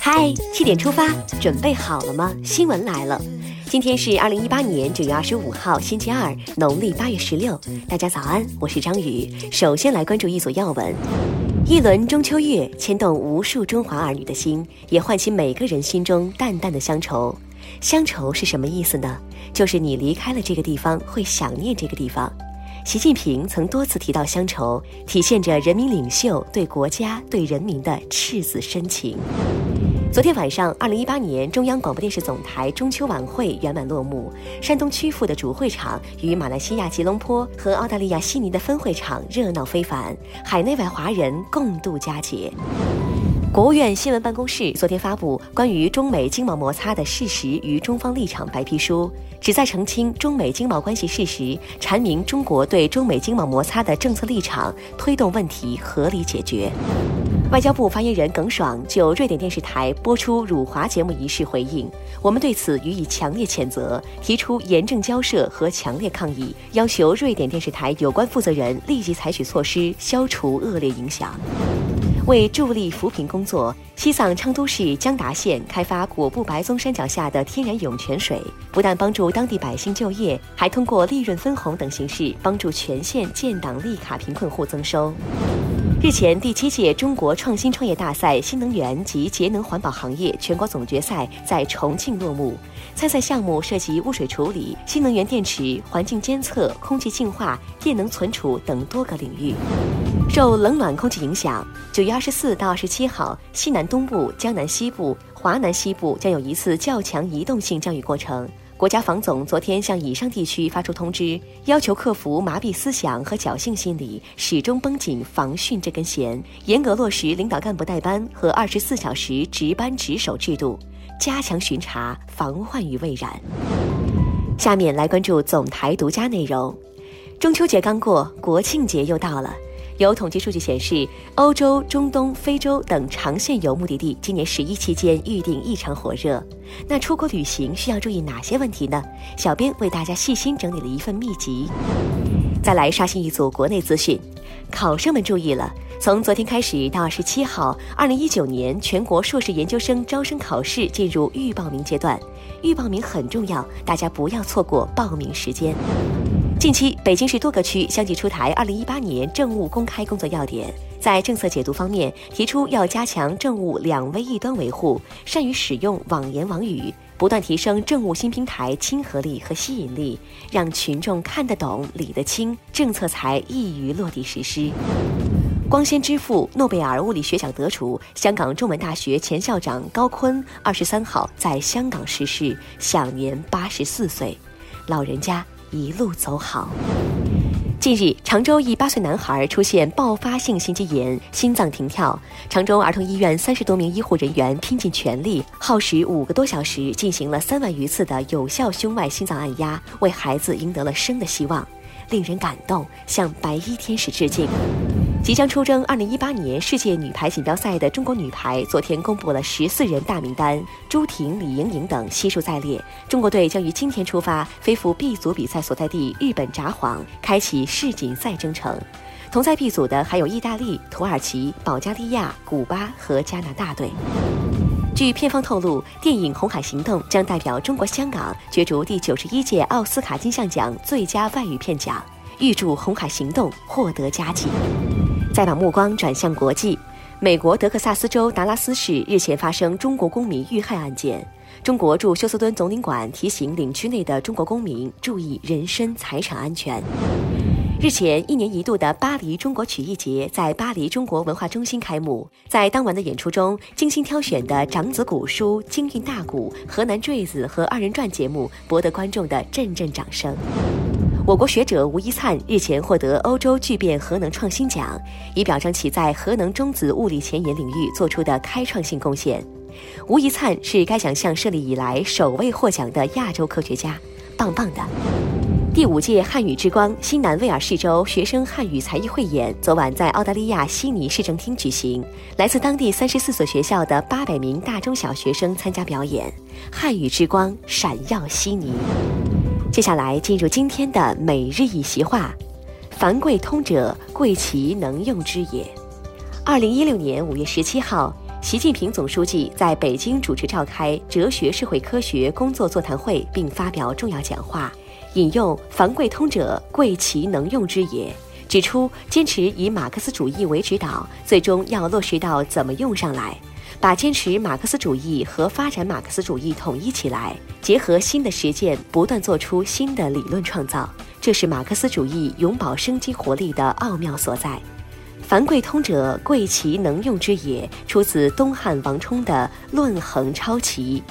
嗨，七点出发，准备好了吗？新闻来了，今天是二零一八年九月二十五号，星期二，农历八月十六。大家早安，我是张宇。首先来关注一组要闻：一轮中秋月牵动无数中华儿女的心，也唤起每个人心中淡淡的乡愁。乡愁是什么意思呢？就是你离开了这个地方，会想念这个地方。习近平曾多次提到乡愁，体现着人民领袖对国家、对人民的赤子深情。昨天晚上，二零一八年中央广播电视总台中秋晚会圆满落幕。山东曲阜的主会场与马来西亚吉隆坡和澳大利亚悉尼的分会场热闹非凡，海内外华人共度佳节。国务院新闻办公室昨天发布关于中美经贸摩擦的事实与中方立场白皮书，旨在澄清中美经贸关系事实，阐明中国对中美经贸摩擦的政策立场，推动问题合理解决。外交部发言人耿爽就瑞典电视台播出辱华节目一事回应：“我们对此予以强烈谴责，提出严正交涉和强烈抗议，要求瑞典电视台有关负责人立即采取措施，消除恶劣影响。”为助力扶贫工作，西藏昌都市江达县开发果布白宗山脚下的天然涌泉水，不但帮助当地百姓就业，还通过利润分红等形式帮助全县建档立卡贫困户增收。日前，第七届中国创新创业大赛新能源及节能环保行业全国总决赛在重庆落幕。参赛项目涉及污水处理、新能源电池、环境监测、空气净化、电能存储等多个领域。受冷暖空气影响，九月二十四到二十七号，西南东部、江南西部、华南西部将有一次较强移动性降雨过程。国家防总昨天向以上地区发出通知，要求克服麻痹思想和侥幸心理，始终绷紧防汛这根弦，严格落实领导干部带班和二十四小时值班值守制度，加强巡查，防患于未然。下面来关注总台独家内容。中秋节刚过，国庆节又到了。有统计数据显示，欧洲、中东、非洲等长线游目的地今年十一期间预订异常火热。那出国旅行需要注意哪些问题呢？小编为大家细心整理了一份秘籍。再来刷新一组国内资讯，考生们注意了，从昨天开始到二十七号，二零一九年全国硕士研究生招生考试进入预报名阶段，预报名很重要，大家不要错过报名时间。近期，北京市多个区相继出台二零一八年政务公开工作要点，在政策解读方面提出要加强政务两微一端维护，善于使用网言网语，不断提升政务新平台亲和力和吸引力，让群众看得懂、理得清，政策才易于落地实施。光纤支付诺贝尔物理学奖得主、香港中文大学前校长高锟二十三号在香港逝世，享年八十四岁，老人家。一路走好。近日，常州一八岁男孩出现爆发性心肌炎，心脏停跳。常州儿童医院三十多名医护人员拼尽全力，耗时五个多小时，进行了三万余次的有效胸外心脏按压，为孩子赢得了生的希望，令人感动，向白衣天使致敬。即将出征2018年世界女排锦标赛的中国女排，昨天公布了十四人大名单，朱婷、李盈莹等悉数在列。中国队将于今天出发，飞赴 B 组比赛所在地日本札幌，开启世锦赛征程。同在 B 组的还有意大利、土耳其、保加利亚、古巴和加拿大队。据片方透露，电影《红海行动》将代表中国香港角逐第九十一届奥斯卡金像奖最佳外语片奖。预祝《红海行动》获得佳绩。再把目光转向国际，美国德克萨斯州达拉斯市日前发生中国公民遇害案件。中国驻休斯敦总领馆提醒领区内的中国公民注意人身财产安全。日前，一年一度的巴黎中国曲艺节在巴黎中国文化中心开幕。在当晚的演出中，精心挑选的长子古书、京韵大鼓、河南坠子和二人转节目博得观众的阵阵掌声。我国学者吴一灿日前获得欧洲聚变核能创新奖，以表彰其在核能中子物理前沿领域做出的开创性贡献。吴一灿是该奖项设立以来首位获奖的亚洲科学家，棒棒的！第五届汉语之光新南威尔士州学生汉语才艺汇演昨晚在澳大利亚悉尼市政厅举行，来自当地三十四所学校的八百名大中小学生参加表演，汉语之光闪耀悉尼。接下来进入今天的每日一席话：“凡贵通者，贵其能用之也。”二零一六年五月十七号，习近平总书记在北京主持召开哲学社会科学工作座谈会，并发表重要讲话，引用“凡贵通者，贵其能用之也”，指出坚持以马克思主义为指导，最终要落实到怎么用上来，把坚持马克思主义和发展马克思主义统一起来，结合新的实践，不断做出新的理论创造，这是马克思主义永葆生机活力的奥妙所在。凡贵通者，贵其能用之也。出自东汉王充的《论衡超奇》，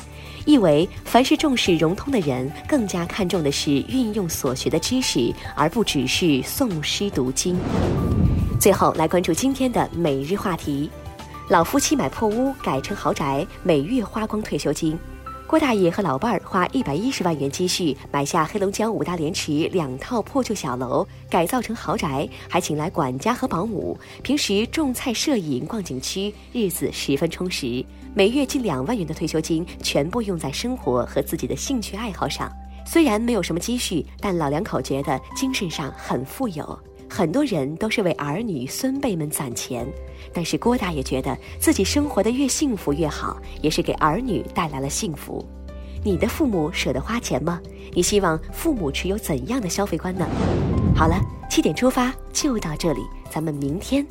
意为凡是重视融通的人，更加看重的是运用所学的知识，而不只是诵诗读经。最后来关注今天的每日话题：老夫妻买破屋改成豪宅，每月花光退休金。郭大爷和老伴儿花一百一十万元积蓄买下黑龙江五大连池两套破旧小楼，改造成豪宅，还请来管家和保姆。平时种菜、摄影、逛景区，日子十分充实。每月近两万元的退休金全部用在生活和自己的兴趣爱好上。虽然没有什么积蓄，但老两口觉得精神上很富有。很多人都是为儿女孙辈们攒钱，但是郭大爷觉得自己生活的越幸福越好，也是给儿女带来了幸福。你的父母舍得花钱吗？你希望父母持有怎样的消费观呢？好了，七点出发就到这里，咱们明天